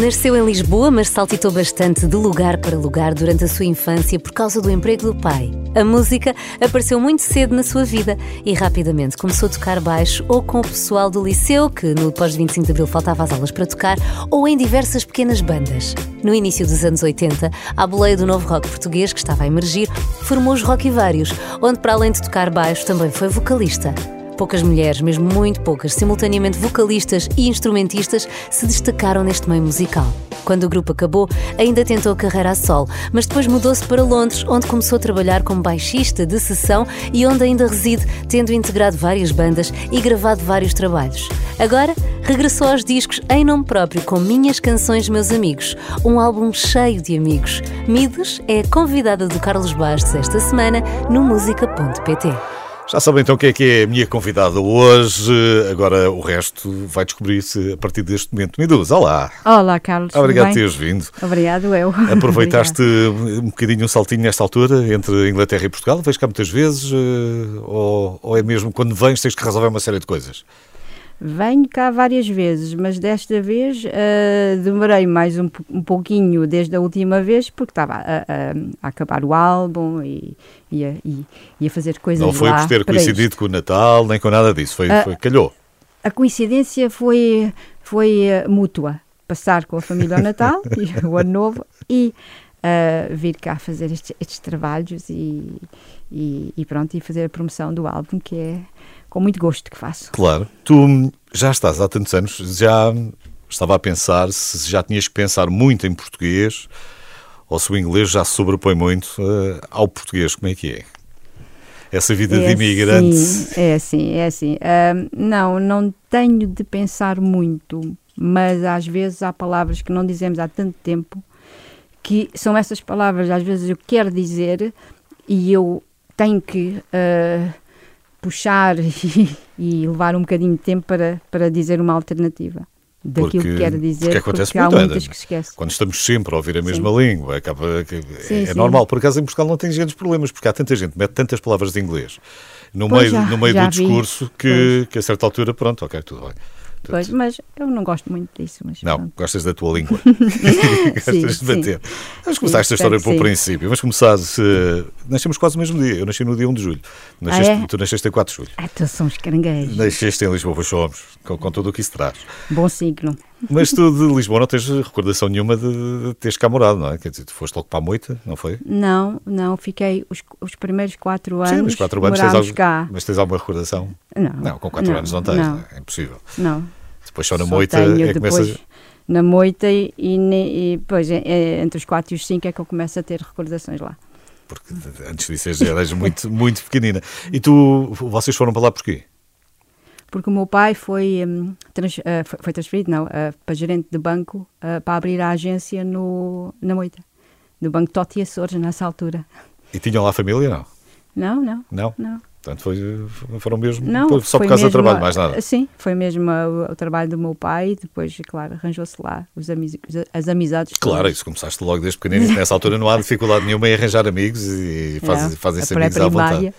Nasceu em Lisboa, mas saltitou bastante de lugar para lugar durante a sua infância por causa do emprego do pai. A música apareceu muito cedo na sua vida e rapidamente começou a tocar baixo ou com o pessoal do liceu, que no pós-25 de Abril faltava as aulas para tocar, ou em diversas pequenas bandas. No início dos anos 80, a boleia do novo rock português, que estava a emergir, formou os Rock e Vários, onde para além de tocar baixo também foi vocalista. Poucas mulheres, mesmo muito poucas, simultaneamente vocalistas e instrumentistas, se destacaram neste meio musical. Quando o grupo acabou, ainda tentou carreira a solo, mas depois mudou-se para Londres, onde começou a trabalhar como baixista de sessão e onde ainda reside, tendo integrado várias bandas e gravado vários trabalhos. Agora, regressou aos discos em nome próprio com Minhas Canções Meus Amigos, um álbum cheio de amigos. Midos é a convidada do Carlos Bastos esta semana no música.pt. Já sabem então quem é que é a minha convidada hoje. Agora o resto vai descobrir-se a partir deste momento. Miduz, olá. Olá, Carlos. Obrigado por teres vindo. Obrigado, eu. Aproveitaste um bocadinho um saltinho nesta altura entre Inglaterra e Portugal? Vens cá muitas vezes? Eh, ou, ou é mesmo quando vens tens que resolver uma série de coisas? Venho cá várias vezes, mas desta vez uh, demorei mais um, um pouquinho desde a última vez, porque estava a, a, a acabar o álbum e, e, a, e, a fazer coisas Não foi por ter coincidido isto. com o Natal, nem com nada disso, foi, Uh, foi calhou. A coincidência foi, foi uh, mútua. Passar com a família ao Natal, e o Ano Novo, e uh, vir cá fazer estes, estes trabalhos e, e, e pronto, e fazer a promoção do álbum, que é com muito gosto que faço. Claro. Tu já estás há tantos anos, já estava a pensar se já tinhas que pensar muito em português ou se o inglês já se sobrepõe muito uh, ao português. Como é que é? Essa vida de imigrante. Assim, é assim, é assim. Ahm, não, não tenho de pensar muito, mas às vezes há palavras que não dizemos há tanto tempo que são essas palavras, às vezes eu quero dizer e eu tenho que ah, puxar e, e levar um bocadinho de tempo para, para dizer uma alternativa daquilo Porque- que quero dizer, porque acontece porque há muito, muitas Ana. que se esquece. Quando estamos sempre a ouvir a mesma língua, acaba que Sim, é sim. normal. Por acaso em Portugal não tem grandes problemas, porque há tanta gente mete tantas palavras de inglês no Pois, meio, já- no meio do vi. discurso que, que a certa altura, pronto, ok, tudo bem. Pois, mas eu não gosto muito disso. Mas Não, pronto. gostas da tua língua. gostas Sim, de sim. bater. Vamos Sim, começar esta história pelo sim. princípio. Vamos começar. Se... Nascemos quase no mesmo dia. Eu nasci no dia 1 de julho. Nasceste, é? Tu nasceste em 4 de julho. Ah, então são os caranguejos. Nasceste em Lisboa, pois somos, com, com tudo o que isso traz. Bom signo. Mas tu de Lisboa não tens recordação nenhuma de, de teres cá morado, não é? Quer dizer, tu foste logo para a moita, não foi? Não, não, fiquei os, os primeiros quatro anos. Sim, mas 4 anos tens, algum, cá. mas tens alguma recordação? Não, Não, com 4 anos não tens, Não, não é? É impossível. não. Depois só na Só moita tenho é depois começa. na moita e, e, e depois é, é entre os quatro e os cinco é que eu começo a ter recordações lá. Porque antes disso já eras muito, muito pequenina. E tu, vocês foram para lá porquê? Porque o meu pai foi, hum, trans- ah, foi, transferido, não, ah, para gerente de banco ah, para abrir a agência no, na moita. Do Banco Totti Açores, nessa altura. E tinham lá família, não? Não, não, Não? não. Portanto, foi, foram mesmo Não, por- só por foi causa do trabalho, mais nada. Sim, foi mesmo a- o, trabalho do meu pai e depois, claro, arranjou-se lá os amiz- as amizades. Claro, todas. isso começaste logo desde pequenino nessa altura não há dificuldade nenhuma em arranjar amigos e fazem- fazem-se amigos à vontade.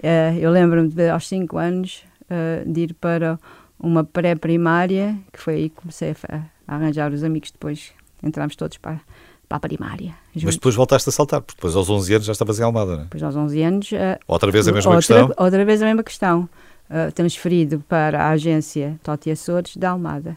Eh, eu lembro-me de, aos 5 anos eh, de ir para uma pré-primária, que foi aí que comecei a, a arranjar os amigos depois. Entramos todos para, para a primária. Mas juntos. depois voltaste a saltar, porque depois aos 11 anos já estavas em Almada, não é? Depois aos 11 anos... eh, Outra vez a mesma outra, questão? Outra vez a mesma questão. Eh, transferido para a agência Totti Açores da Almada.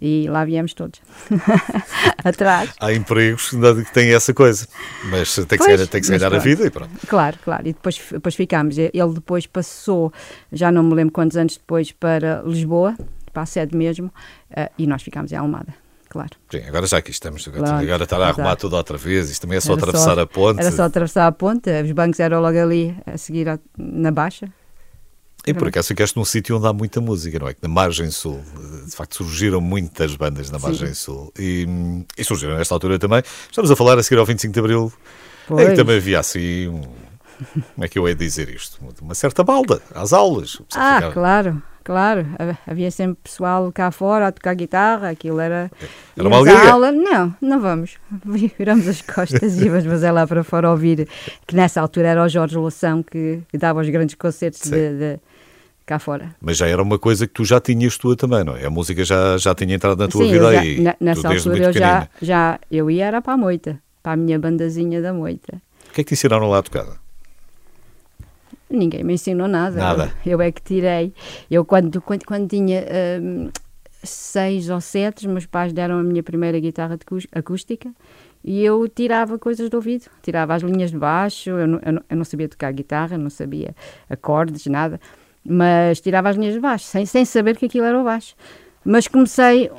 E lá viemos todos. Atrás. Há empregos que têm essa coisa, mas tem que, Pois, se, ganhar- tem que se mas ganhar a vida e pronto. Claro, claro. E depois, depois ficámos. Ele depois passou, já não me lembro quantos anos depois, para Lisboa, para a sede mesmo, eh, e nós ficámos em Almada, claro. Sim, agora já aqui estamos, agora, Claro, agora estar a arrumar exato. tudo outra vez, isto também é só Era atravessar só- a ponte. Era só atravessar a ponte, os bancos eram logo ali a seguir a- na Baixa. E por acaso ficaste num sítio onde há muita música, não é? Que na Margem Sul, de facto, surgiram muitas bandas na Sim. Margem Sul. E, e surgiram nesta altura também. Estamos a falar a seguir ao 25 de Abril. É Pois. que também havia assim. como é que eu hei de dizer isto? Uma certa balda às aulas. Ah, ficava- claro, claro. Ha- Havia sempre pessoal cá fora a tocar guitarra, aquilo era. Era uma alegria. aula. Não, não vamos. Viramos as costas e vamos é lá para fora ouvir. Que nessa altura era o Jorge Loção que, que dava os grandes concertos de, de, cá fora. Mas já era uma coisa que tu já tinhas tua também, não é? A música já, já tinha entrado na tua Sim, vida já, aí. na- nessa altura eu já, já, eu ia era para a moita, para a minha bandazinha da moita. O que é que te ensinaram lá a tocar? Ninguém me ensinou nada. Nada. Eu é que tirei. Eu, quando, quando, quando tinha hum, seis ou sete, meus pais deram a minha primeira guitarra acústica e eu tirava coisas do ouvido. Tirava as linhas de baixo, eu não, eu não, eu não sabia tocar guitarra, não sabia acordes, nada, mas tirava as linhas de baixo, sem, sem saber que aquilo era o baixo. Mas comecei,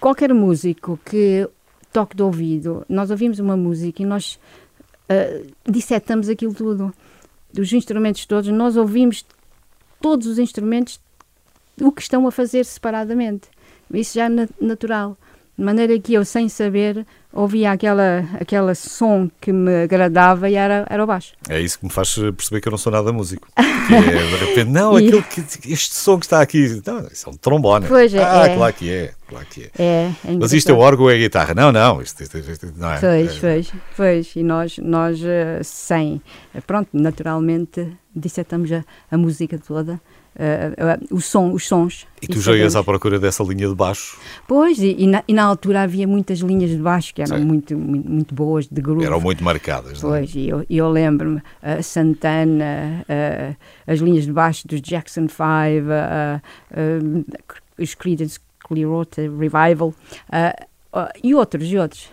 qualquer músico que toque de ouvido, nós ouvimos uma música e nós uh, dissetamos aquilo tudo dos instrumentos todos, nós ouvimos todos os instrumentos o que estão a fazer separadamente. Isso já é na- natural. De maneira que eu, sem saber, ouvia aquela, aquela som que me agradava e era, era o baixo. É isso que me faz perceber que eu não sou nada músico. Que é, de repente, não, E- aquilo que, este som que está aqui, não, isso é um trombone. Pois é, ah, é. claro que é, claro que é. É, é Mas isto é o órgão ou é a guitarra? Não, não, isto, isto- isto- isto não é. Pois, É- pois, pois. E nós, nós eh, sem, eh, pronto, naturalmente, dissetamos a, a música toda, eh, eh, o som, os sons. E tu já ias à procura dessa linha de baixo? Pois, e, e na, e na altura havia muitas linhas de baixo que eram muito, muito, muito boas, de groove. Eram muito marcadas, é? Pois, e eu, eu lembro-me, uh, Santana, uh, as linhas de baixo dos Jackson 5, uh, uh, os Creedence Clearwater Revival, uh, uh, e outros, e outros.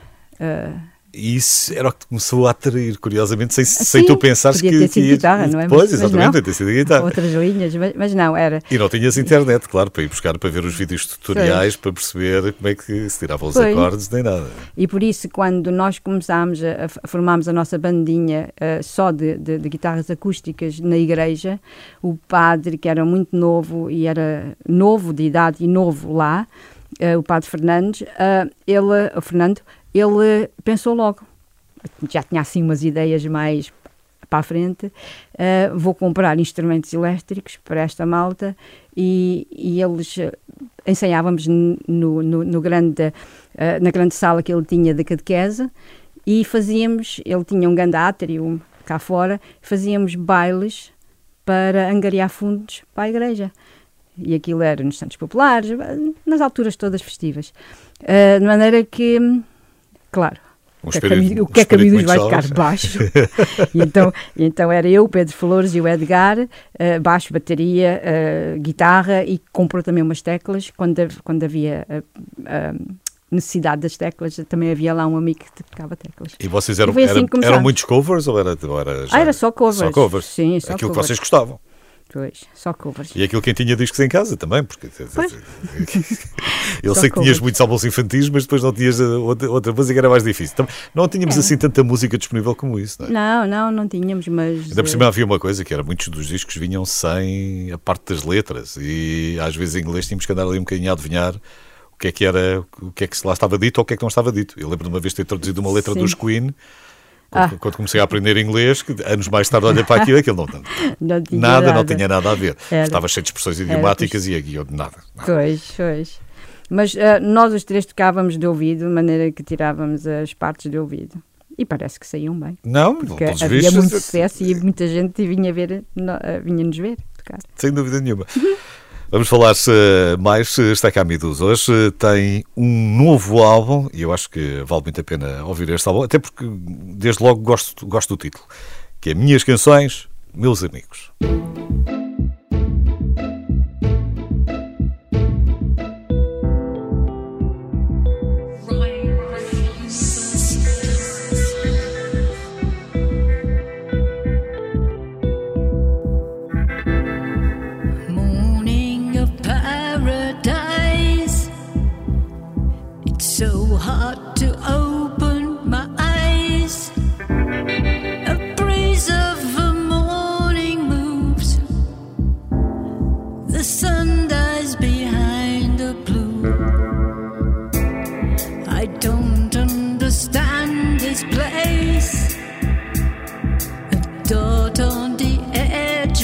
E isso era o que começou a atrair, curiosamente, sem, sem sim, tu pensares podia que. ter sido que guitarra, não é? Pois, Mas- exatamente, podia ter sido guitarra. outras linhas, mas, mas não, era. E não tinhas internet, claro, para ir buscar, para ver os vídeos tutoriais, para perceber como é que se tiravam os Pois. acordes, nem nada. E por isso, quando nós começámos a, a formarmos a nossa bandinha uh, só de, de- de guitarras acústicas na igreja, o padre, que era muito novo e era novo de idade e novo lá, uh, o padre Fernandes, uh, ele, o Fernando, ele pensou logo, já tinha assim umas ideias mais para a frente, uh, vou comprar instrumentos elétricos para esta malta e, e eles uh, ensaiávamos no, no, no grande, eh, na grande sala que ele tinha de catequese e fazíamos, ele tinha um grande átrio cá fora, fazíamos bailes para angariar fundos para a igreja. E aquilo era nos Santos Populares, nas alturas todas festivas. Eh, de maneira que, claro, Um o que é espírito- um que é espírito Miúdos vai jovem. Baixo. e então, e então era eu, Pedro Flores e o Edgar, eh, baixo, bateria, eh, guitarra e comprou também umas teclas. Quando, quando havia eh, necessidade das teclas, também havia lá um amigo que tocava teclas. E vocês eram, E assim começámos. eram muitos covers ou era, ou era já- Ah, era só covers. Só covers. Sim, só Aquilo covers. que vocês gostavam. Pois, só covers. E aquilo quem tinha discos em casa também, porque Pois. eu Só sei que tinhas covers. muitos álbuns infantis, mas depois não tinhas uh, outra, outra música, era mais difícil. Então, não tínhamos É. assim tanta música disponível como isso, não é? Não, não, não tínhamos, mas. Ainda por eh, cima havia uma coisa que era muitos dos discos vinham sem a parte das letras e às vezes em inglês tínhamos que andar ali um bocadinho a adivinhar o que é que era, o que é que lá estava dito ou o que é que não estava dito. Eu lembro de uma vez ter traduzido uma letra Sim. dos Queen quando, Ah. quando comecei a aprender inglês, que anos mais tarde olhei para aquilo, aquilo não, não- tinha nada, não tinha nada a ver. Era. Estava cheio de expressões idiomáticas e aqui eu nada. Pois, pois. Mas eh, nós os três tocávamos de ouvido, de maneira que tirávamos as partes de ouvido. E parece que saíam bem. Não, Porque havia vistos, muito sucesso e muita gente vinha, ver, eh, vinha nos ver tocar. Sem dúvida nenhuma. Vamos falar mais. Está cá Midus hoje. Tem um novo álbum e eu acho que vale muito a pena ouvir este álbum, até porque desde logo gosto, gosto do título, que é Minhas Canções, Meus Amigos.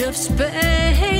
Of space.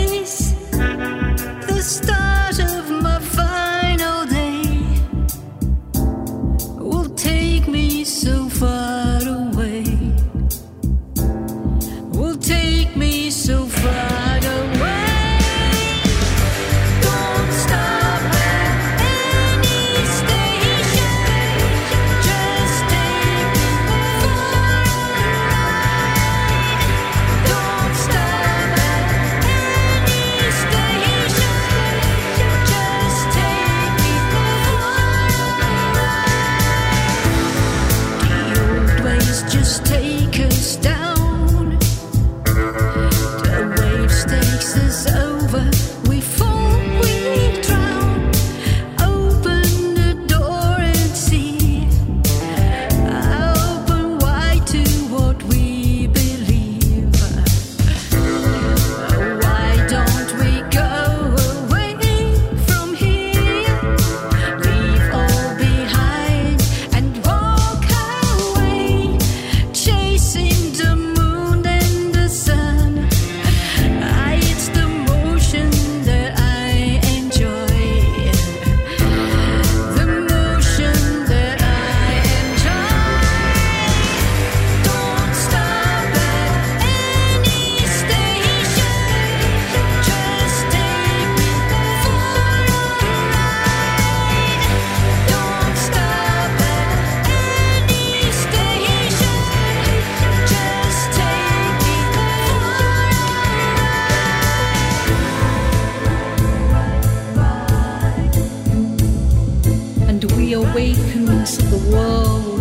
We awaken to the world.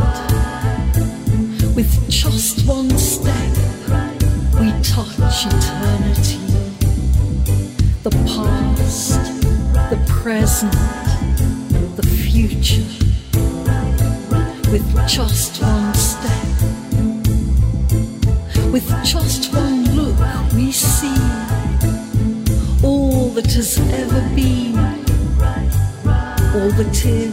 With just one step, we touch eternity. The past, the present, the future. With just one step, with just one look, we see all that has ever been, all that is,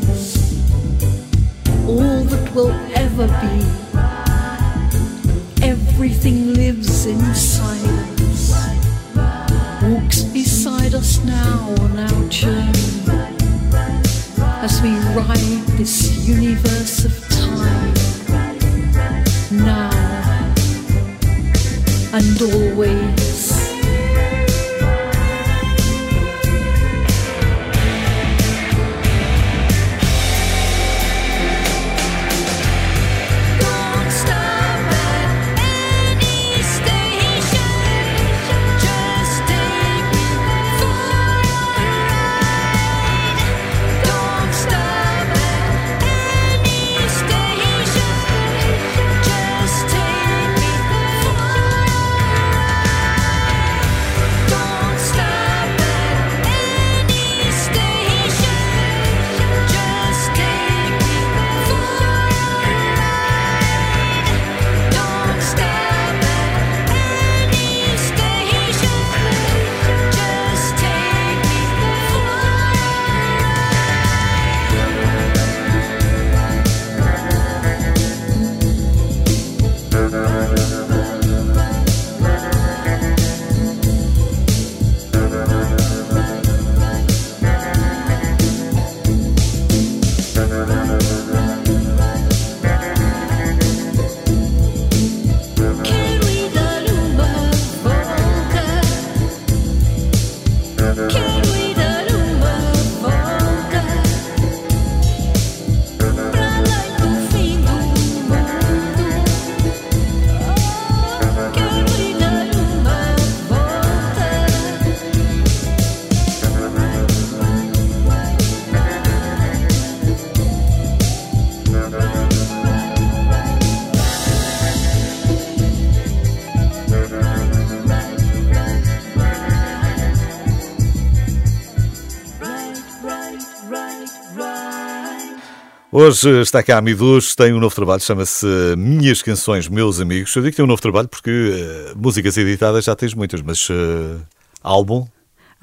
Hoje está cá a Midus, tem um novo trabalho, chama-se Minhas Canções, Meus Amigos. Eu digo que tem um novo trabalho porque eh, músicas editadas já tens muitas, mas eh, álbum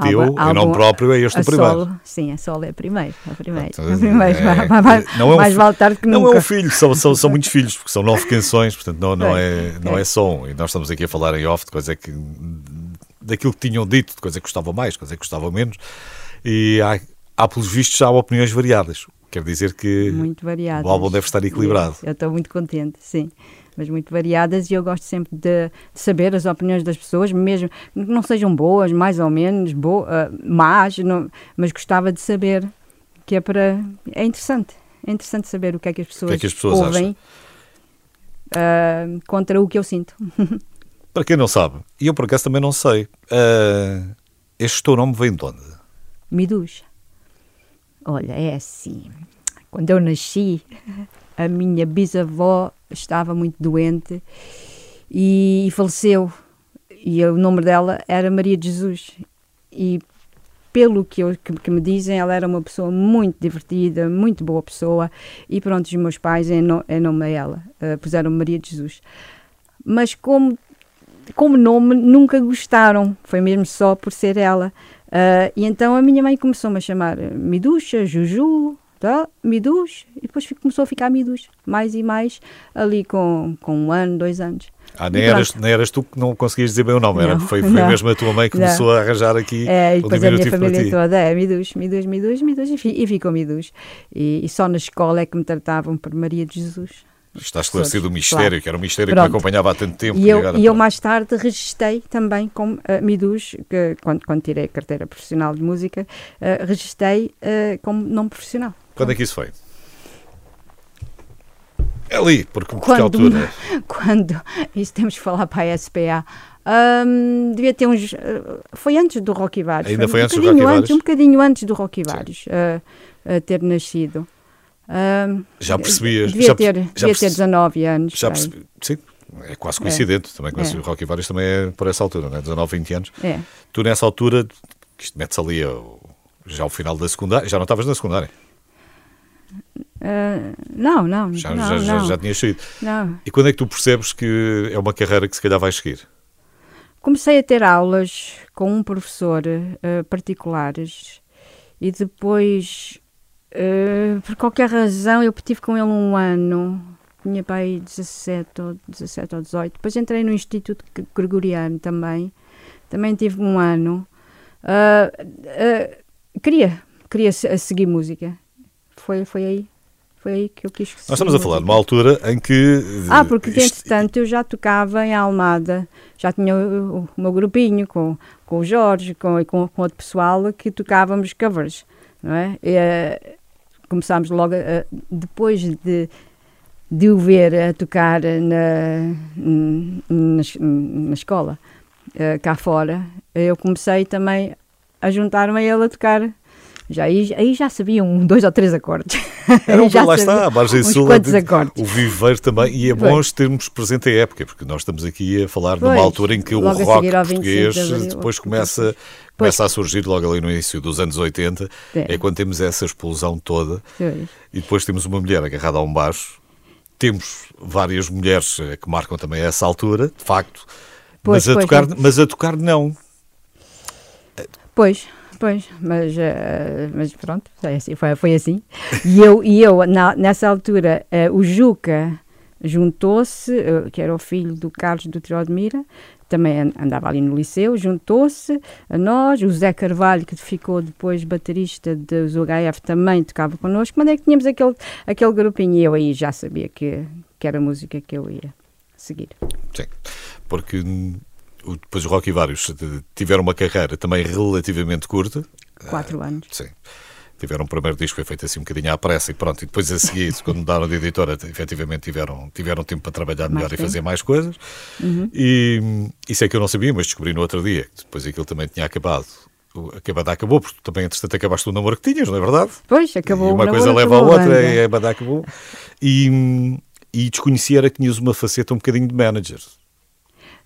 teu, Álbum- em nome próprio, é este a o primeiro. Solo, sim, a solo é a primeira. A primeira. Portanto, A primeira. é- mais mais- não é um mais vale tarde que Não nunca. é um filho, são, são, são muitos filhos, porque são nove canções, portanto não, não, é, É, não é é. só um. E nós estamos aqui a falar em off de coisa que. daquilo que tinham dito, de coisa que gostava mais, coisa que gostava menos. E há, há pelos vistos, já há opiniões variadas. Quer dizer que o álbum deve estar equilibrado. Eu estou muito contente, sim. Mas muito variadas e eu gosto sempre de, de saber as opiniões das pessoas, mesmo que não sejam boas, mais ou menos, bo, ah, más, não- mas gostava de saber que é para. É interessante. É interessante saber o que é que as pessoas, que é que as pessoas ouvem ah, contra o que eu sinto. Para quem não sabe, e eu por acaso também não sei, eh, este teu nome vem de onde? Midus. Olha, é assim. Quando eu nasci, a minha bisavó estava muito doente e faleceu. E o nome dela era Maria de Jesus. E pelo que, eu, que, que me dizem, ela era uma pessoa muito divertida, muito boa pessoa. E pronto, os meus pais, em, no, em nome a ela, eh, puseram Maria de Jesus. Mas como, como nome, nunca gostaram. Foi mesmo só por ser ela. Ah, e então a minha mãe começou-me a chamar eh, Miduxa, Juju, tá? Midus, e depois começou a ficar Midus, mais e mais, ali com, com um ano, dois anos. Ah, nem eras, nem eras tu que não conseguias dizer bem o nome, era, Não, foi, foi não. mesmo a tua mãe que Não. começou a arranjar aqui É, e o depois a minha família toda é Midus, Midus, Midus, Midus, e, e ficou Midus. E, e só na escola é que me tratavam por Maria de Jesus. Está esclarecido o mistério, Claro. que era um mistério que Pronto. me acompanhava há tanto tempo. E eu, e eu mais tarde registrei também como uh, Midus, que, quando, quando tirei a carteira profissional de música, uh, registrei uh, como nome profissional. Quando é que isso foi? É ali, porque por que Quando- altura? Quando, isso temos que falar para a SPA, hum, devia ter uns, foi antes do Rocky Vários. Ainda foi um antes do Rocky Vários? Um bocadinho antes do Rocky Vários uh, ter nascido. Já percebias? Devia já, ter, já devia ter perce- 19 anos. Já percebi. Sim, é quase coincidente. Também conheci É. o Rocky Vários também é por essa altura, né? 19, 20 anos. É. Tu nessa altura, isto mete-se ali já ao final da secundária, já não estavas na secundária, Ah, não, não, já, não, já, já, não, já tinhas saído. não. E quando é que tu percebes que é uma carreira que se calhar vais seguir? Comecei a ter aulas com um professor eh, particulares e depois, eh, por qualquer razão, eu tive com ele um ano, tinha aí 17 ou, 17 ou 18. Depois entrei no Instituto Gregoriano também, também tive um ano. Ah, ah, queria, queria se- seguir música. Foi, foi aí. Foi aí que eu quis Nós estamos a falar de uma altura em que. ah, porque entretanto eu já tocava em Almada, já tinha o, o- meu grupinho com, com o Jorge com, e com, com outro pessoal que tocávamos covers, não é? E, começámos logo, depois de, de o ver a tocar na, na, na escola, eh, cá fora, eu comecei também a juntar-me a ele a tocar. Já, aí, aí já sabia um, dois ou três acordes. Era um, já lá está, a margem sul. é-. O viveiro também. E é bom Pois. termos presente a época, porque nós estamos aqui a falar numa Pois, altura em que o rock seguir ao 25 de português abril. depois começa, começa a surgir logo ali no início dos anos 80. É. É quando temos essa explosão toda. Pois. E depois temos uma mulher agarrada a um baixo. Temos várias mulheres eh, que marcam também essa altura, de facto. Pois, mas, a tocar, pois. mas a tocar não. Pois, pois, mas, eh, mas pronto, é assim, foi, foi assim. E eu, e eu na- nessa altura, eh, o Juca juntou-se, eh, que era o filho do Carlos do Trio de Mira, também an- andava ali no liceu, juntou-se a nós, o Zé Carvalho, que ficou depois baterista dos UHF, também tocava connosco, mas é que tínhamos aquele, aquele grupinho e eu aí já sabia que, que era a música que eu ia seguir. Sim, porque o- depois os Rocky Vários eh, tiveram uma carreira também relativamente curta. Quatro anos. Sim. Tiveram o primeiro disco, foi feito assim um bocadinho à pressa e pronto. E depois a seguir, quando mudaram de editora, efetivamente tiveram, tiveram tempo para trabalhar Mais melhor e tempo. Uhum. fazer mais coisas. E hum, isso é que eu não sabia, mas descobri no outro dia. que Depois aquilo também tinha acabado. O- Acabado acabou, porque também, entretanto, acabaste o namoro que tinhas, não é verdade? Pois, acabou e o uma coisa leva à outra e a banda acabou. E, e desconhecia era que tinhas uma faceta um bocadinho de manager.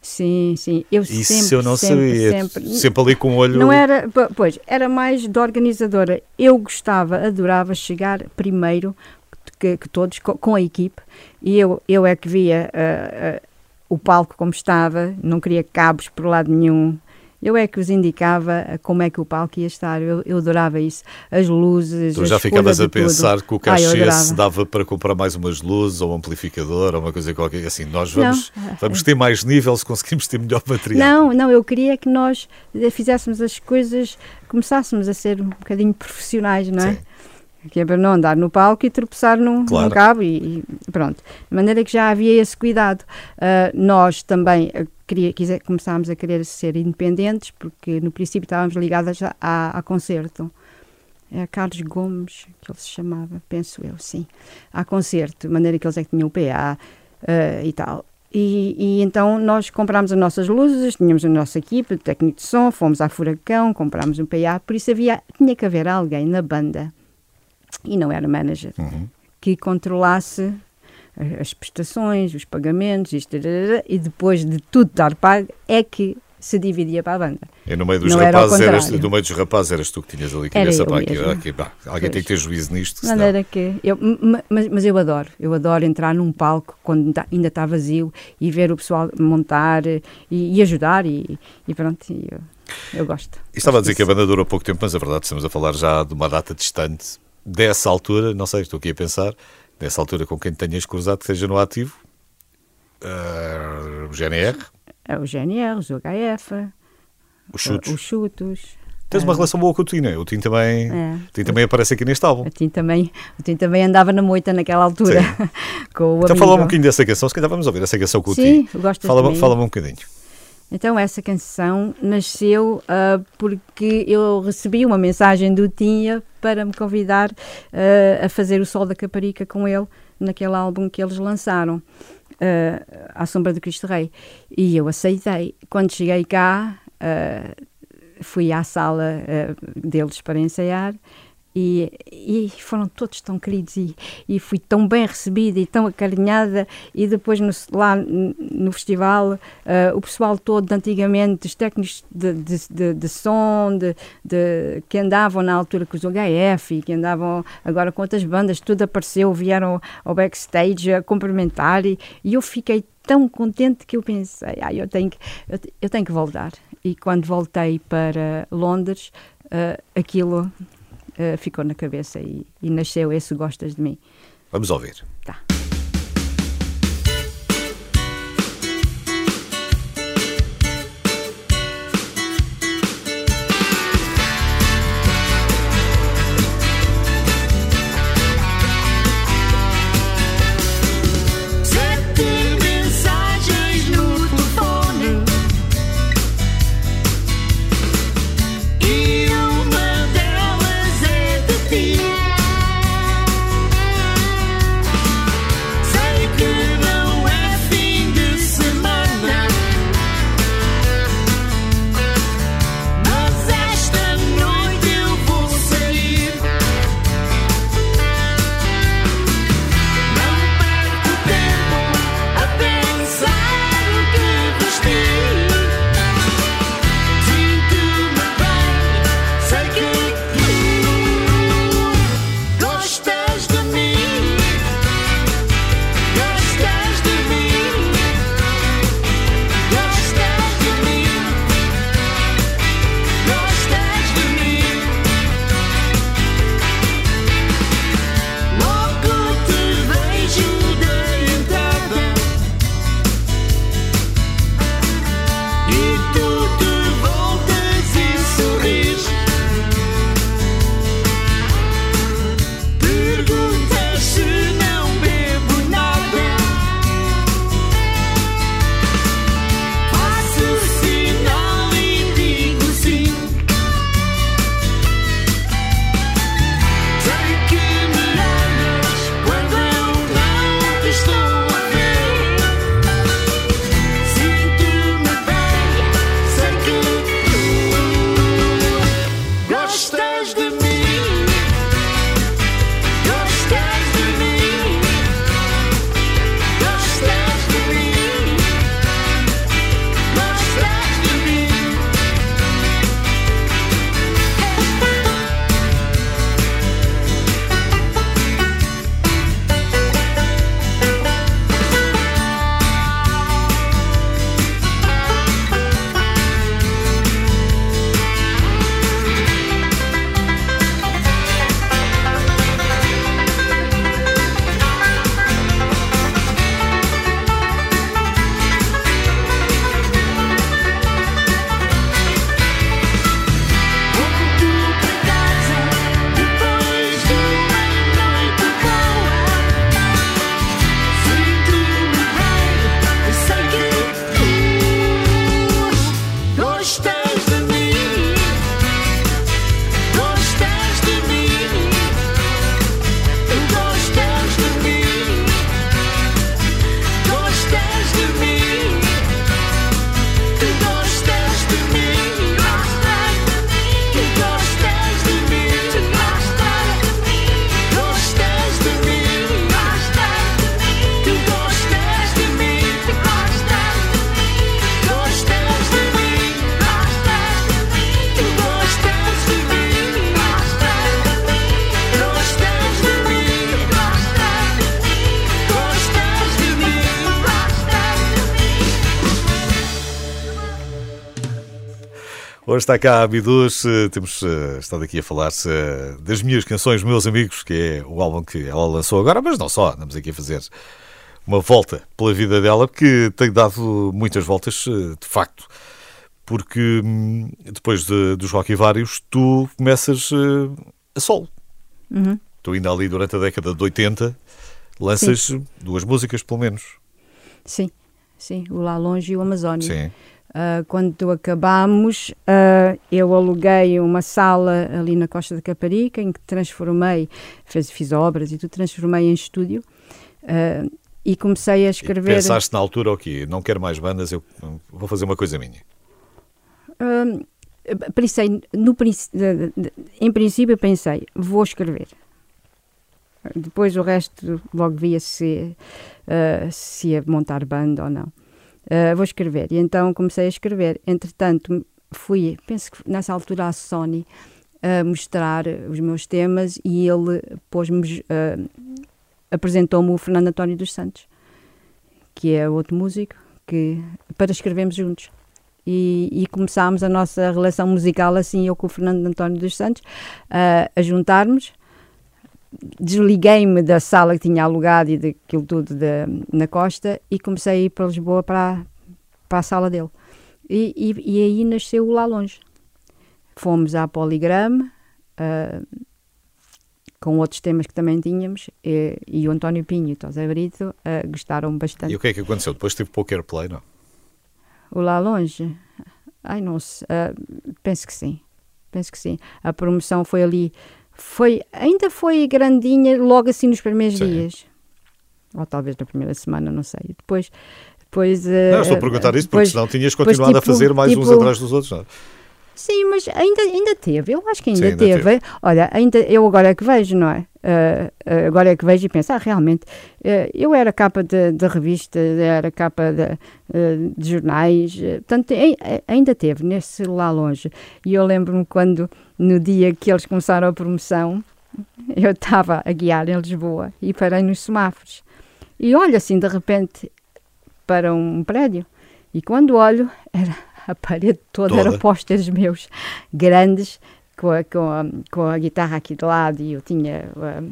Sim, sim. Eu Isso sempre, eu não sempre, sabia. Sempre. Sempre ali com o olho. Não era, po- pois, era mais de organizadora. Eu gostava, adorava chegar primeiro que, que todos, co- com, a equipe, e eu, eu é que via ah, ah, o palco como estava, não queria cabos por lado nenhum. Eu é que os indicava a como é que o palco ia estar. Eu, eu adorava isso. As luzes. Tu já ficavas a pensar tudo. que o cachê adorava. se dava para comprar mais umas luzes ou um amplificador ou uma coisa qualquer. Assim, nós vamos, Não. vamos ter mais nível se conseguimos ter melhor material. Não, não, eu queria que nós eh, fizéssemos as coisas, começássemos a ser um bocadinho profissionais, não é? Sim. Que é para não andar no palco e tropeçar num, Claro. num cabo e, e pronto. De maneira que já havia esse cuidado. Ah, nós também ah, queria, quiser, começámos a querer ser independentes, porque no princípio estávamos ligadas a, a, a concerto. É Carlos Gomes, que ele se chamava, penso eu, sim. A concerto, de maneira que eles é que tinham o PA ah, e tal. E, e então nós comprámos as nossas luzes, tínhamos a nossa equipe, técnico de som, fomos à Furacão, comprámos um PA, por isso havia, tinha que haver alguém na banda, e não era manager, Uhum. que controlasse a- as prestações, os pagamentos, isto, e depois de tudo estar pago, é que se dividia para a banda. E no meio dos Não era rapazes, eras, contrário. no meio dos rapazes eras tu que tinhas ali Era cabeça para aqui. aqui, pá, alguém tem que ter juízo nisto. De senão- maneira que eu, ma- mas, mas eu adoro, eu adoro entrar num palco quando tá- ainda está vazio e ver o pessoal montar eh, e, e ajudar e, e pronto, e eu, eu gosto. E estava a Gosto dizer que a disso. banda durou pouco tempo, mas a verdade estamos a falar já de uma data distante. Dessa altura, não sei, estou aqui a pensar, dessa altura com quem tenhas cruzado, que seja no ativo, ah, o GNR, É o GNR, os UHF, os chutes. os chutos. Tens uma ah, relação boa com o Tino, o Tino também, É. o Tino também aparece aqui neste álbum. O Tim também, o Tim também andava na moita naquela altura com o Então amigo. fala um bocadinho dessa canção, se calhar vamos ouvir essa canção com o Sim, Tino. eu gosto Fala-me fala um bocadinho. Então essa canção nasceu ah, porque eu recebi uma mensagem do Tinha para me convidar ah, a fazer o Sol da Caparica com ele naquele álbum que eles lançaram, ah, À Sombra do Cristo Rei. E eu aceitei. Quando cheguei cá, fui à sala deles para ensaiar E, e foram todos tão queridos e, e fui tão bem recebida e tão acarinhada e depois no, lá no festival uh, o pessoal todo de antigamente, os técnicos de, de, de, de som de, que andavam na altura com os HF que andavam agora com outras bandas, tudo apareceu, vieram ao backstage a cumprimentar e, e eu fiquei tão contente que eu pensei, ah, eu, tenho que, eu, eu tenho que voltar. E quando voltei para Londres, uh, aquilo ficou na cabeça e, e nasceu esse Gostas de Mim. Vamos ouvir. Tá. Está cá a Bidus, eh, temos uh, estado aqui a falar uh, das minhas canções, meus amigos, que é o álbum que ela lançou agora, mas não só, andamos aqui a fazer uma volta pela vida dela, porque tem dado muitas voltas, uh, de facto, porque hum, depois de, dos Rock e Vários, tu começas a solo. Uhum. Tu ainda ali durante a década de 80, lanças Sim. duas músicas, pelo menos. Sim, sim, o Lá Longe e o Amazónia. Sim. Uh, quando acabámos, uh, eu aluguei uma sala ali na Costa da Caparica, em que transformei, fiz, fiz obras e tudo, transformei em estúdio. Uh, e comecei a escrever. E pensaste na altura, ok, não quero mais bandas, eu vou fazer uma coisa minha. pensei, no, em princípio pensei, vou escrever. Depois o resto logo via se, se ia montar banda ou não. Eh, vou escrever. E então comecei a escrever. Entretanto, fui, penso que nessa altura, à Sony a mostrar os meus temas e ele pôs-me, eh, apresentou-me o Fernando António dos Santos, que é outro músico, que, para escrevermos juntos. E, e começámos a nossa relação musical assim, eu com o Fernando António dos Santos, a- a juntarmos. Desliguei-me da sala que tinha alugado e daquilo tudo da- na costa e comecei a ir para Lisboa para, a- para a sala dele. E, e, e aí nasceu o Lá Longe. Fomos à Poligrama, ah, com outros temas que também tínhamos, e, e o António Pinho e o Tosé Brito ah, gostaram bastante. E o que é que aconteceu? Depois teve pouco airplay, não? O Lá Longe? Ai, não sei. ah, penso que sim. Penso que sim. A promoção foi ali. Foi, ainda foi grandinha logo assim nos primeiros Sim. dias. Ou talvez na primeira semana, não sei. Depois. depois Não, estou a perguntar isso porque depois- senão tinhas depois, continuado a tipo- fazer mais uns tipo- atrás dos outros, não é? Sim, mas ainda, ainda teve, eu acho que ainda, Sim, ainda teve. teve. Olha, ainda, eu agora é que vejo, não é? Ah, agora é que vejo e penso, ah, realmente, ah, eu era capa de, de revista, era capa de, ah, de jornais, portanto, ai- ai- ainda teve, nesse lá longe. E eu lembro-me quando, no dia que eles começaram a promoção, eu estava a guiar em Lisboa e parei nos semáforos. E olho assim, de repente, para um prédio, e quando olho, era a parede toda, Toda. era pósteres meus, grandes, com a, com, a, com a guitarra aqui de lado, e eu tinha, ah,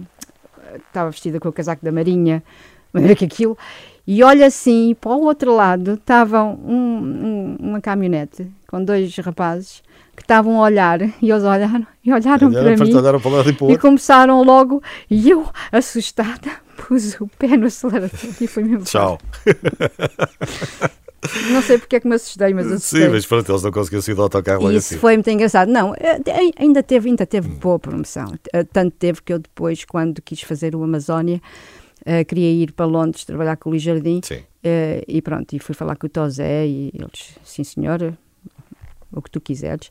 estava vestida com o casaco da Marinha, maneira que aquilo, e olho assim, para o outro lado, estava um, um- uma caminhonete com dois rapazes que estavam a olhar, e eles olharam, e olharam para mim, para e e começaram logo, e eu, assustada, pus o pé no acelerador e fui-me embora. Tchau. Não sei porque é que me assustei, mas assustei. Sim, mas pronto, eles não conseguiam sair do autocarro E assim. isso foi muito engraçado. Não, eh, ai- ainda teve, ainda teve boa promoção. Eh, Tanto teve que eu depois, quando quis fazer o Amazónia, eh, queria ir para Londres trabalhar com o Luís Jardim Sim. eh, e pronto, e fui falar com o Tosé e eles, sim senhora, o que tu quiseres,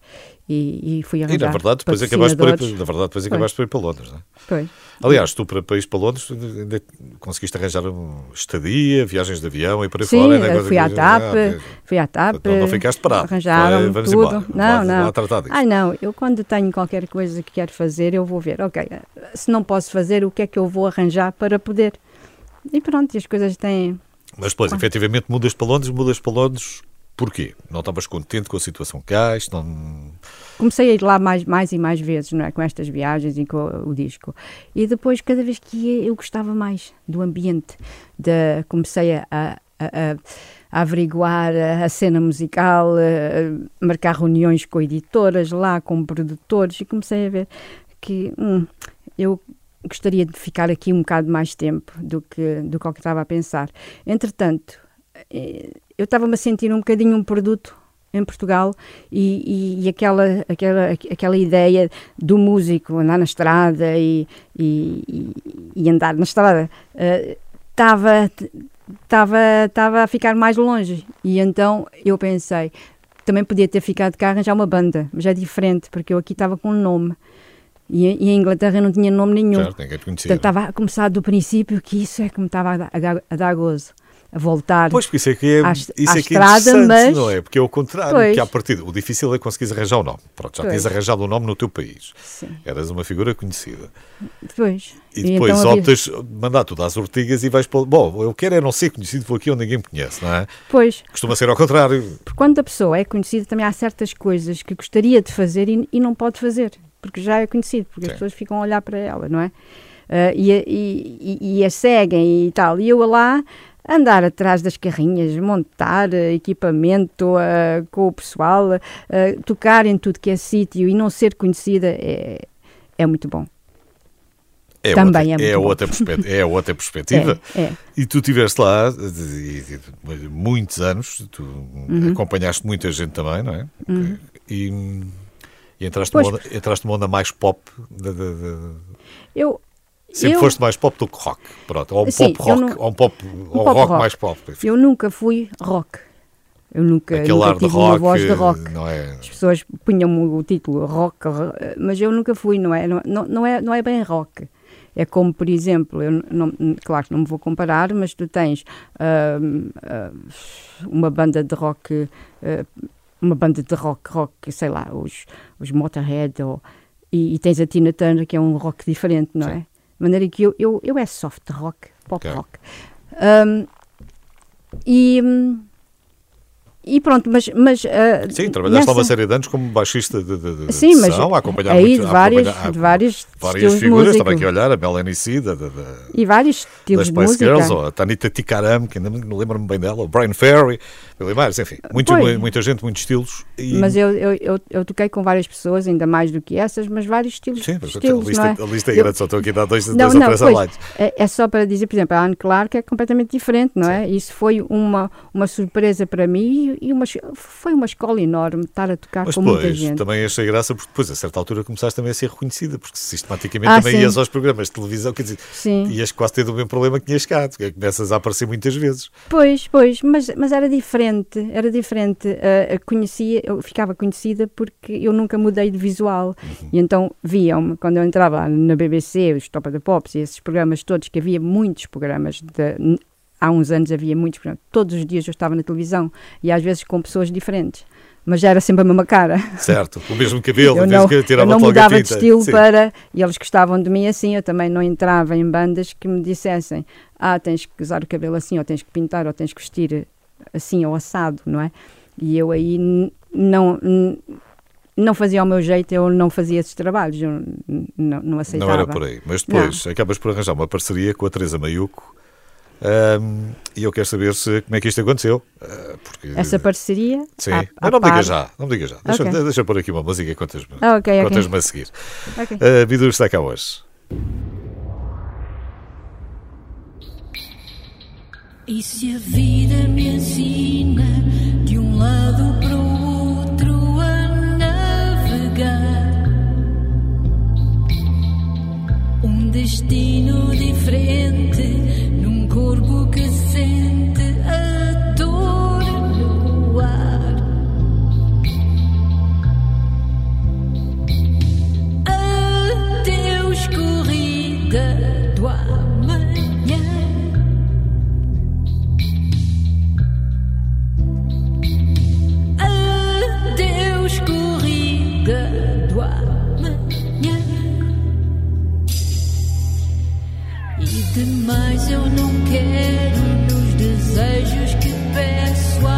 e, e fui E arranjar na verdade, depois acabaste por ir, na verdade, depois acabaste por ir para Londres, não é? Pois. Aliás, tu para, para ir para Londres ainda conseguiste arranjar um estadia, viagens de avião e por aí Sim, fora. ainda eh, coisa fui à TAP, Ah, fui à TAP. Não, não ficaste parado. Arranjaram Foi, vamos tudo. embora. Não, não. lá tratar disso. Ai não, eu quando tenho qualquer coisa que quero fazer, eu vou ver, ok, se não posso fazer, o que é que eu vou arranjar para poder? E pronto, e as coisas têm... Mas depois, efetivamente, mudas para Londres, mudas para Londres porquê? Não estavas contente com a situação há? Isto não... Comecei a ir lá mais, mais e mais vezes, não é? Com estas viagens e com o disco. E depois, cada vez que ia, eu gostava mais do ambiente. De, comecei a, a, a- a averiguar a, cena musical, a, marcar reuniões com editoras lá, com produtores, e comecei a ver que hum, eu gostaria de ficar aqui um bocado mais tempo do que, do que que estava a pensar. Entretanto, eh, eu estava-me a sentir um bocadinho um produto em Portugal e, e- e aquela, aquela, aquela ideia do músico andar na estrada e, e- e- andar na estrada eh, estava estava estava a ficar mais longe. E então eu pensei também podia ter ficado cá arranjar uma banda mas é diferente porque eu aqui estava com um nome e, e em Inglaterra não tinha nome nenhum. Certo, ninguém conhecia. Portanto, estava a começar do princípio que isso é que me estava a dar- a dar gozo, a voltar. Pois, porque isso é que é, à- isso à é, que é estrada, interessante, mas- não é? Porque é o contrário, Pois. que à partida, o difícil é conseguires arranjar o nome. Pronto, já Pois. tinhas arranjado o nome no teu país. Sim, Eras uma figura conhecida. depois. E depois então havia- optas mandar tudo às ortigas e vais para. Bom, eu quero é não ser conhecido, vou aqui onde ninguém me conhece, não é? Pois, Costuma ser ao contrário. porque quando a pessoa é conhecida, também há certas coisas que gostaria de fazer e, e não pode fazer, porque já é conhecido, porque Sim. as pessoas ficam a olhar para ela, não é? Ah, e, a- e, e- e a seguem e tal. E eu lá andar atrás das carrinhas, montar eh, equipamento ah, com o pessoal, ah, tocar em tudo que é sítio e não ser conhecida é, é muito bom. É Também outra, é é, muito bom. outra perspe- é outra perspectiva. É, é. E tu estiveste lá e- e- e- muitos anos, tu Uhum. acompanhaste muita gente também, não é? E, e entraste, Pois. numa onda, entraste numa onda mais pop. da- da- da- Eu, Sempre eu, foste mais pop do que rock. Pronto, ou um Sim, pop rock, não- ou um pop, ou pop rock, rock. mais pop. enfim. eu nunca fui rock. Eu nunca, Aquele nunca ar tive rock, uma voz de rock. é? As pessoas punham o título rock, mas eu nunca fui, não é? Não, não, não é, não é bem rock. É como, por exemplo, eu não, claro que não me vou comparar, mas tu tens uh, uh, uma banda de rock, uh, uma banda de rock, rock, sei lá, os, os Motorhead, ou, e, e, tens a Tina Turner, que é um rock diferente, não Sim. é? De maneira que eu, eu, eu é soft rock, pop okay. rock. Um, e. E pronto, mas. mas uh, Sim, trabalhaste nessa... uma série de anos como baixista de, de, de Sim, mas a acompanhar aí muito, de várias, de várias, várias figuras, estava aqui a olhar, a Melanie C, da, da, e vários estilos das de música. Girls, ou a Tanita Tikaram, que ainda me lembro-me bem dela, o Brian Ferry, Billy Myers, enfim, muito, muita gente, muitos estilos. E... Mas eu, eu, eu, eu, toquei com várias pessoas, ainda mais do que essas, mas vários estilos. Sim, mas estilos, a, lista, é? a lista é grande, só estou aqui a dar dois, não, dois não, ou três highlights. É, é, só para dizer, por exemplo, a Anne Clark é completamente diferente, não é? Sim. Isso foi uma, uma surpresa para mim e uma, foi uma escola enorme estar a tocar Mas com depois, muita gente. também achei graça porque depois, a certa altura, começaste também a ser reconhecida, porque sistematicamente ah, também sim. ias aos programas de televisão, quer dizer, sim. ias quase ter o mesmo problema que tinhas cá, que começas a aparecer muitas vezes. Pois, pois, mas, mas era diferente, era diferente. Uh, conhecia, eu ficava conhecida porque eu nunca mudei de visual. Uhum. E então viam-me, quando eu entrava na BBC, os Top of the Pops e esses programas todos, que havia muitos programas de, há uns anos havia muitos. Todos os dias eu estava na televisão e às vezes com pessoas diferentes mas já era sempre a mesma cara. Certo, o mesmo cabelo, eu não, que eu não mudava de estilo Sim. para. E eles gostavam de mim assim, eu também não entrava em bandas que me dissessem: ah, tens que usar o cabelo assim, ou tens que pintar, ou tens que vestir assim, ou assado, não é? E eu aí não. Não fazia ao meu jeito, eu não fazia esses trabalhos, eu não, não aceitava. Não era por aí, mas depois não. acabas por arranjar uma parceria com a Teresa Maiuco, um, e eu quero saber se, como é que isto aconteceu. Uh, porque, Essa parceria? Sim, à, mas não me diga já, não me diga já. Deixa, okay. deixa pôr aqui uma música e contas-me ah, okay, contas okay. a seguir. Okay. Uh, Bidu está cá hoje. E se a vida me ensina de um lado para o outro a navegar, um destino diferente corrida do amanhã. Adeus, corrida do amanhã. E demais eu não quero nos desejos que peço à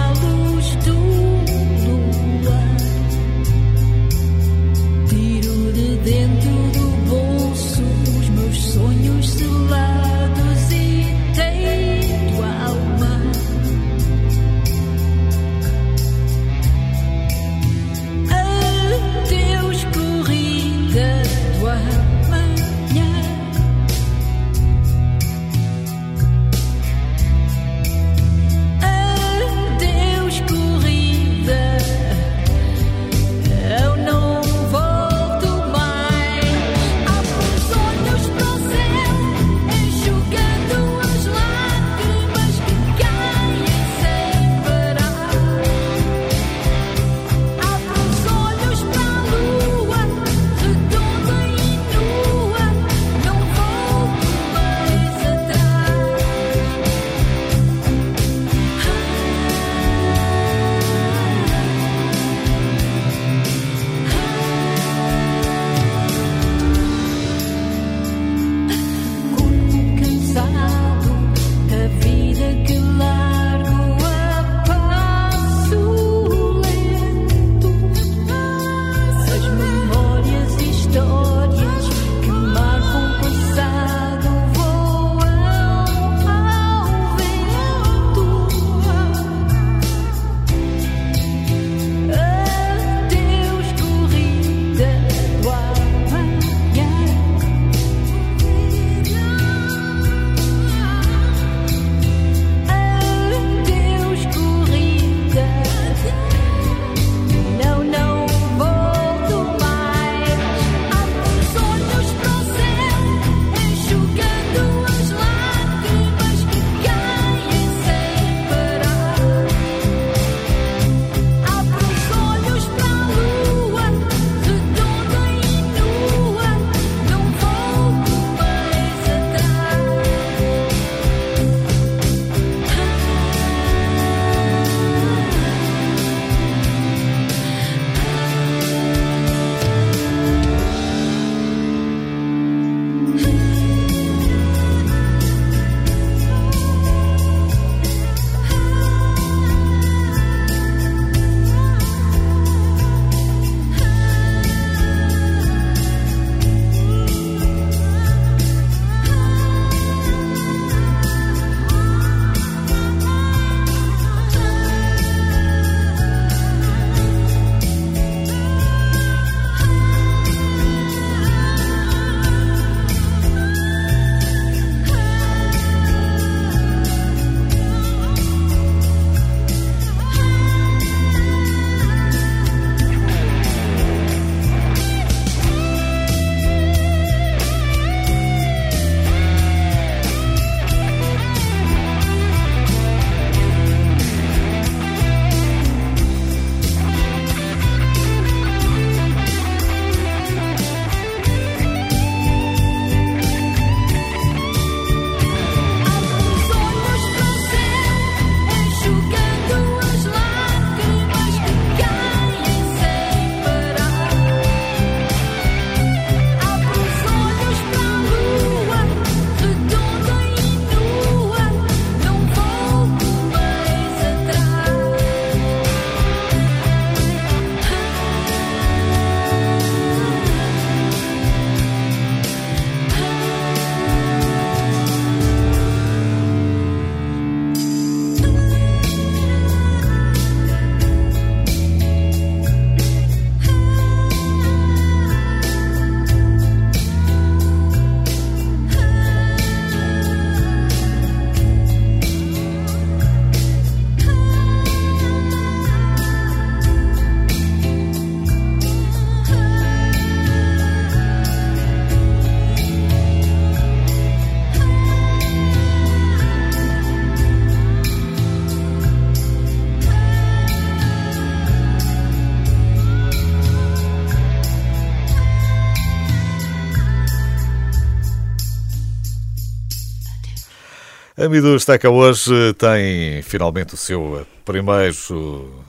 A Midu está cá hoje, tem finalmente o seu primeiro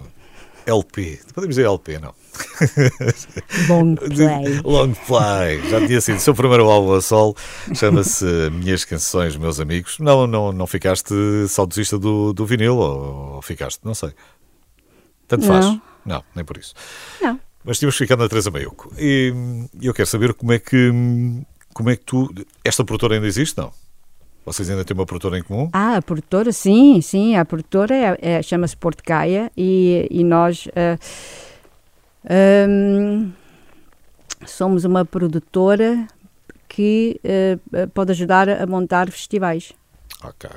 LP. Podemos dizer LP, não? Long play. Long Play. Já tinha sido o seu primeiro álbum a sol. Chama-se Minhas Canções, Meus Amigos. Não, não, não ficaste saudosista do, do vinil ou, ou ficaste? Não sei. Tanto faz. Não. Não, nem por isso. Não. Mas tínhamos ficado na Teresa Maiuco. E eu quero saber como é que como é que tu. Esta produtora ainda existe? Não. Vocês ainda têm uma produtora em comum? Ah, a produtora, sim, sim, a produtora é, é- chama-se Porto Gaia e, e nós ah, ahm, somos uma produtora que ah, pode ajudar a montar festivais. Ok.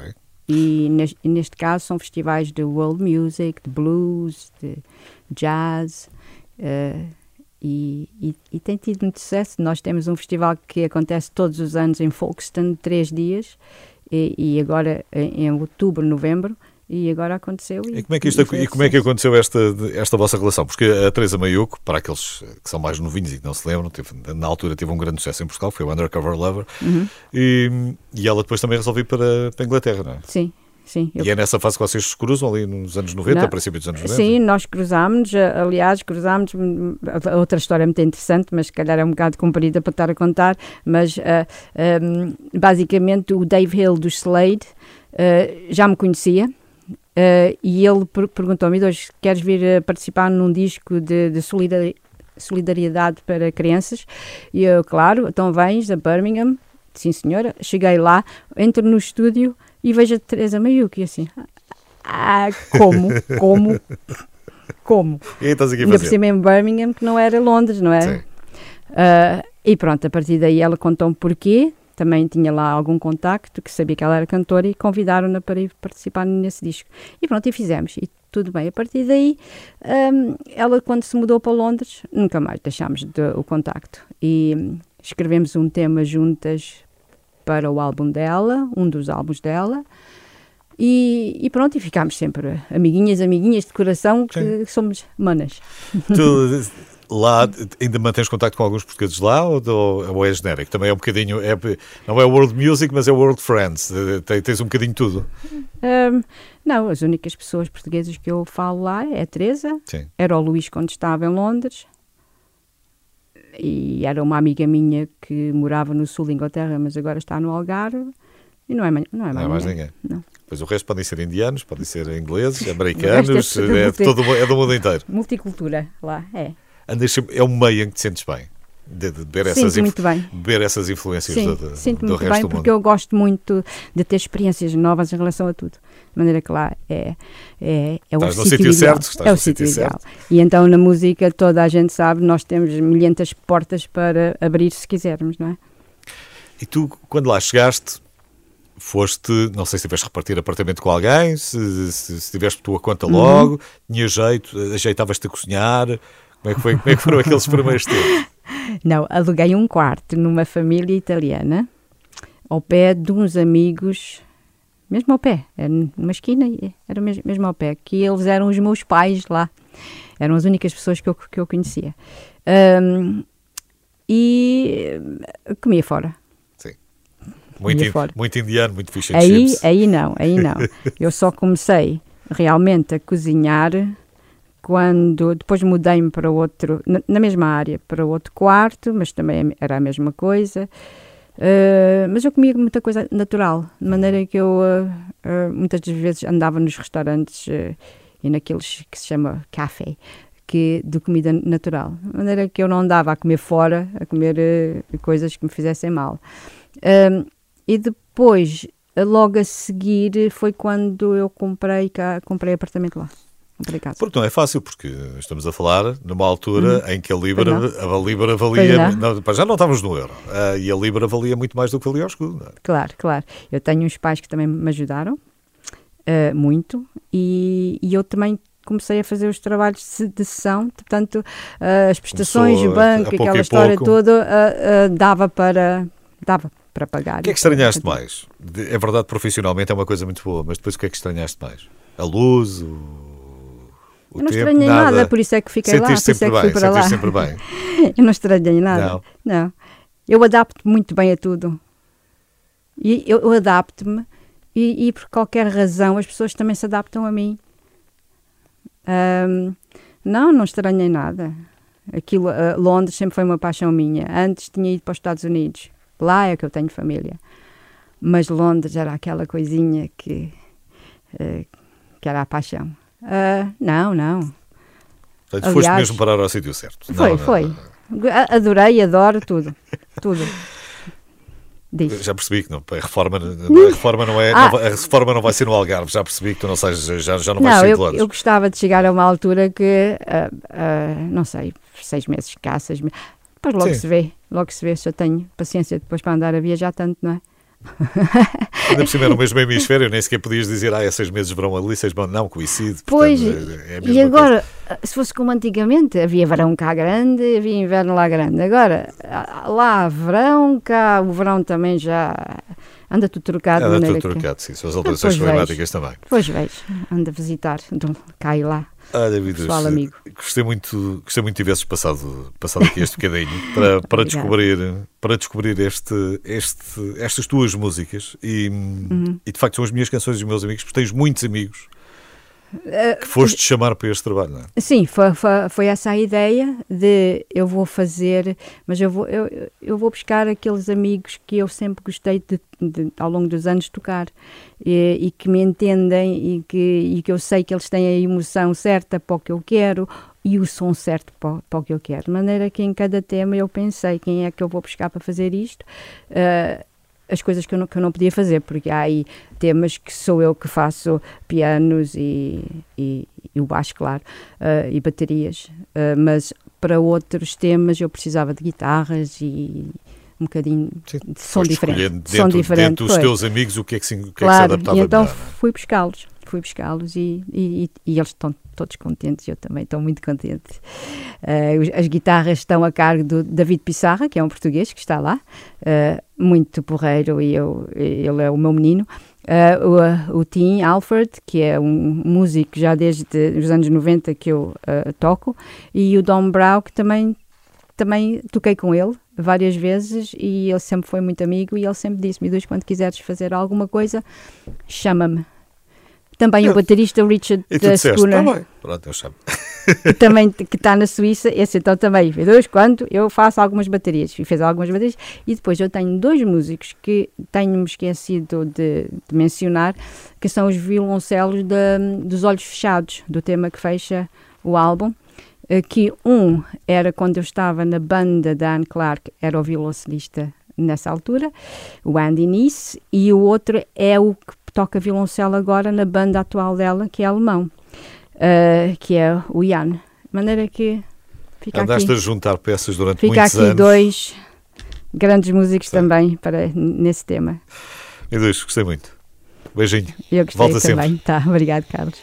E neste, neste caso são festivais de world music, de blues, de jazz. eh, e, e- e tem tido muito sucesso. Nós temos um festival que acontece todos os anos em Folkestone, três dias, e, e agora em, em outubro, novembro, e agora aconteceu. E como é que, isto, e como é que aconteceu esta, esta vossa relação? Porque a Teresa Maiuco, para aqueles que são mais novinhos e que não se lembram, teve- na altura teve um grande sucesso em Portugal, foi o Undercover Lover, Uhum. e, e ela depois também resolveu ir para, para a Inglaterra, não é? Sim, sim. eu- E é nessa fase que vocês se cruzam ali nos anos 90, Não. a princípio dos anos 90? Sim, nós cruzámos, eh, aliás, cruzámos, hum, outra história muito interessante, mas se calhar é um bocado comprida para estar a contar, mas ah, hum, basicamente o Dave Hill do Slade ah, já me conhecia ah, e ele per- perguntou-me, hoje queres vir a participar num disco de, de solidari- solidariedade para crianças? E eu, claro, então vens a Birmingham, sim senhora, cheguei lá, entro no estúdio e vejo a Teresa Mayuki, assim, ah, como, como, como? E estás aqui a Ainda por cima em Birmingham, que não era Londres, não é? Sim. Ah, e pronto, a partir daí ela contou-me porquê, também tinha lá algum contacto, que sabia que ela era cantora e convidaram-na para ir participar nesse disco. E pronto, e fizemos, e tudo bem. A partir daí, hum, ela quando se mudou para Londres, nunca mais deixámos de- o contacto. E hum, escrevemos um tema juntas para o álbum dela, um dos álbuns dela, e, e pronto, e ficámos sempre amiguinhas, amiguinhas de coração, que somos manas. Tu, lá ainda mantens contato com alguns portugueses lá ou, ou, é genérico? Também é um bocadinho, é, não é World Music, mas é World Friends. Tens um bocadinho tudo. Hum, não, as únicas pessoas portuguesas que eu falo lá é a Teresa, Sim. era o Luís quando estava em Londres e era uma amiga minha que morava no sul da Inglaterra, mas agora está no Algarve e não é, mais- não é Não mais, é mais ninguém. Pois o resto podem ser indianos, podem ser ingleses, americanos, é é, todo, é do mundo inteiro. Multicultura lá, é. Sempre- é um meio em que te sentes bem. De, de beber, essas muito bem. beber essas influências Sim, do, do, sinto do muito resto bem do porque mundo. eu gosto muito de ter experiências novas em relação a tudo. De maneira que lá é, é, é o Estás no sítio certo, estás é o sítio sítio ideal. E então na música toda a gente sabe, nós temos milhentas portas para abrir se quisermos, não é? E tu, quando lá chegaste, foste, não sei se tiveste repartir apartamento com alguém, se, se, se tiveste tua conta Uhum. logo, tinha jeito, ajeitavas-te a cozinhar. Como é que, foi, como é que foram aqueles primeiros tempos? Não, aluguei um quarto numa família italiana, ao pé de uns amigos, mesmo ao pé, era numa esquina, era mesmo, mesmo ao pé, que eles eram os meus pais lá. Eram as únicas pessoas que eu, que eu conhecia. Ahm, e eh, comia fora. Sim. Muito, Ia in- fora. muito indiano, muito fish and Aí, chips. aí não, aí não. Eu só comecei realmente a cozinhar quando depois mudei-me para outro, na, na mesma área, para outro quarto, mas também era a mesma coisa. Uh, mas eu comia muita coisa natural, de maneira que eu uh, uh, muitas das vezes andava nos restaurantes e naqueles que se chama café, que de comida natural, de maneira que eu não andava a comer fora, a comer coisas que me fizessem mal. Um, e depois, logo a seguir, foi quando eu comprei, cá, comprei apartamento lá. Casa. Porque não é fácil, porque estamos a falar numa altura em que a Libra, a Libra valia. Não, já não estávamos no euro. ah, e a Libra valia muito mais do que valia ao escudo. é? Claro, claro. Eu tenho uns pais que também me ajudaram uh, muito e, e eu também comecei a fazer os trabalhos de, sessão, portanto, uh, as prestações, Começou o banco, aquela história toda, uh, uh, dava para dava para pagar. O que é que estranhaste mais? É verdade, profissionalmente é uma coisa muito boa, mas depois o que é que estranhaste mais? A luz, o Eu não estranhei nada, por isso é que fiquei lá, por isso é sempre que fui bem, para lá. sempre bem. Eu não estranhei nada. Não. Não. Eu adapto muito bem a tudo. E eu, eu adapto-me e, e por qualquer razão as pessoas também se adaptam a mim. Ahm, não, não estranhei nada. Aquilo, ah, Londres sempre foi uma paixão minha. Antes tinha ido para os Estados Unidos. Lá é que eu tenho família. Mas Londres era aquela coisinha que, eh, que era a paixão. Ah, não, não. Portanto, foste mesmo parar ao sítio certo. Foi, Não, foi. não. Adorei, adoro tudo. Tudo. Diz. Já percebi que não, a, reforma, a, reforma não é, Ah. não vai- a reforma não vai ser no Algarve. Já percebi que tu não sais, já, já não vais sair de eu, Londres. eu gostava de chegar a uma altura que, ah, ah, não sei, seis meses cá, seis meses. Depois logo Sim. se vê, logo se vê se eu tenho paciência depois para andar a viajar tanto, não é? Ainda por cima é no mesmo hemisfério, nem sequer podias dizer, ah, é seis meses de verão ali, seis meses não, coincide. Pois, portanto, é- é e agora, se fosse como antigamente, havia verão cá grande, havia inverno lá grande. Agora, ah, lá verão, cá o verão também já anda tudo trocado. coisa. Era maneira tudo que- trocado, sim, são as alterações Depois climáticas também. Depois vejo, anda a visitar, então, cá e lá. Olha, Vidas, Pessoal amigo. Gostei muito, gostei muito que tivesses passado, passado aqui este bocadinho para, para Obrigada. descobrir, para descobrir este, este, estas tuas músicas e, Uhum. e de facto são as minhas canções dos meus amigos, porque tens muitos amigos que foste chamar para este trabalho, não é? Sim, foi, foi, foi essa a ideia de eu vou fazer, mas eu vou, eu, eu vou buscar aqueles amigos que eu sempre gostei de, de, ao longo dos anos tocar e, e que me entendem e que, e que eu sei que eles têm a emoção certa para o que eu quero e o som certo para, o- para o que eu quero. De maneira que em cada tema eu pensei quem é que eu vou buscar para fazer isto. eh, as coisas que eu, não, que eu não podia fazer, porque há aí temas que sou eu que faço pianos e, e, e o baixo, claro, eh, e baterias, Eh, mas para outros temas eu precisava de guitarras e um bocadinho Sim, de som diferente. escolhendo som dentro, diferente. dentro dos foi. teus amigos o que é que se, o que é que se Claro, adaptava e então melhor, fui buscá-los, fui buscá-los e, e, e eles estão todos contentes, eu também estou muito contente. Os- as guitarras estão a cargo do David Pissarra, que é um português que está lá, eh, muito porreiro e eu, ele é o meu menino. Eh, o, o Tim Alford, que é um músico já desde os anos 90 que eu toco, e o Dom Brown, que também, também toquei com ele várias vezes e ele sempre foi muito amigo e ele sempre disse-me, "Duas, quando quiseres fazer alguma coisa, chama-me. Também Eu- o baterista Richard E tu disseste, Schooner, bem, pronto, eu chamo. que também que está na Suíça, esse então também. Fez dois quando eu faço algumas baterias e fez algumas baterias e depois eu tenho dois músicos que tenho-me esquecido de, de mencionar que são os violoncelos da- dos olhos fechados do tema que fecha o álbum eh, que um era quando eu estava na banda da Anne Clark era o violoncelista nessa altura o Andy Nice e o outro é o que toca violoncelo agora na banda atual dela, que é alemão, uh, que é o Jan. De maneira que fica Andaste aqui. a juntar peças durante fica muitos anos. Fica aqui dois grandes músicos Sim. também para, nesse tema. Meu Deus, gostei muito. Beijinho. Eu gostei Volta também. Sempre. Tá, obrigado, Carlos.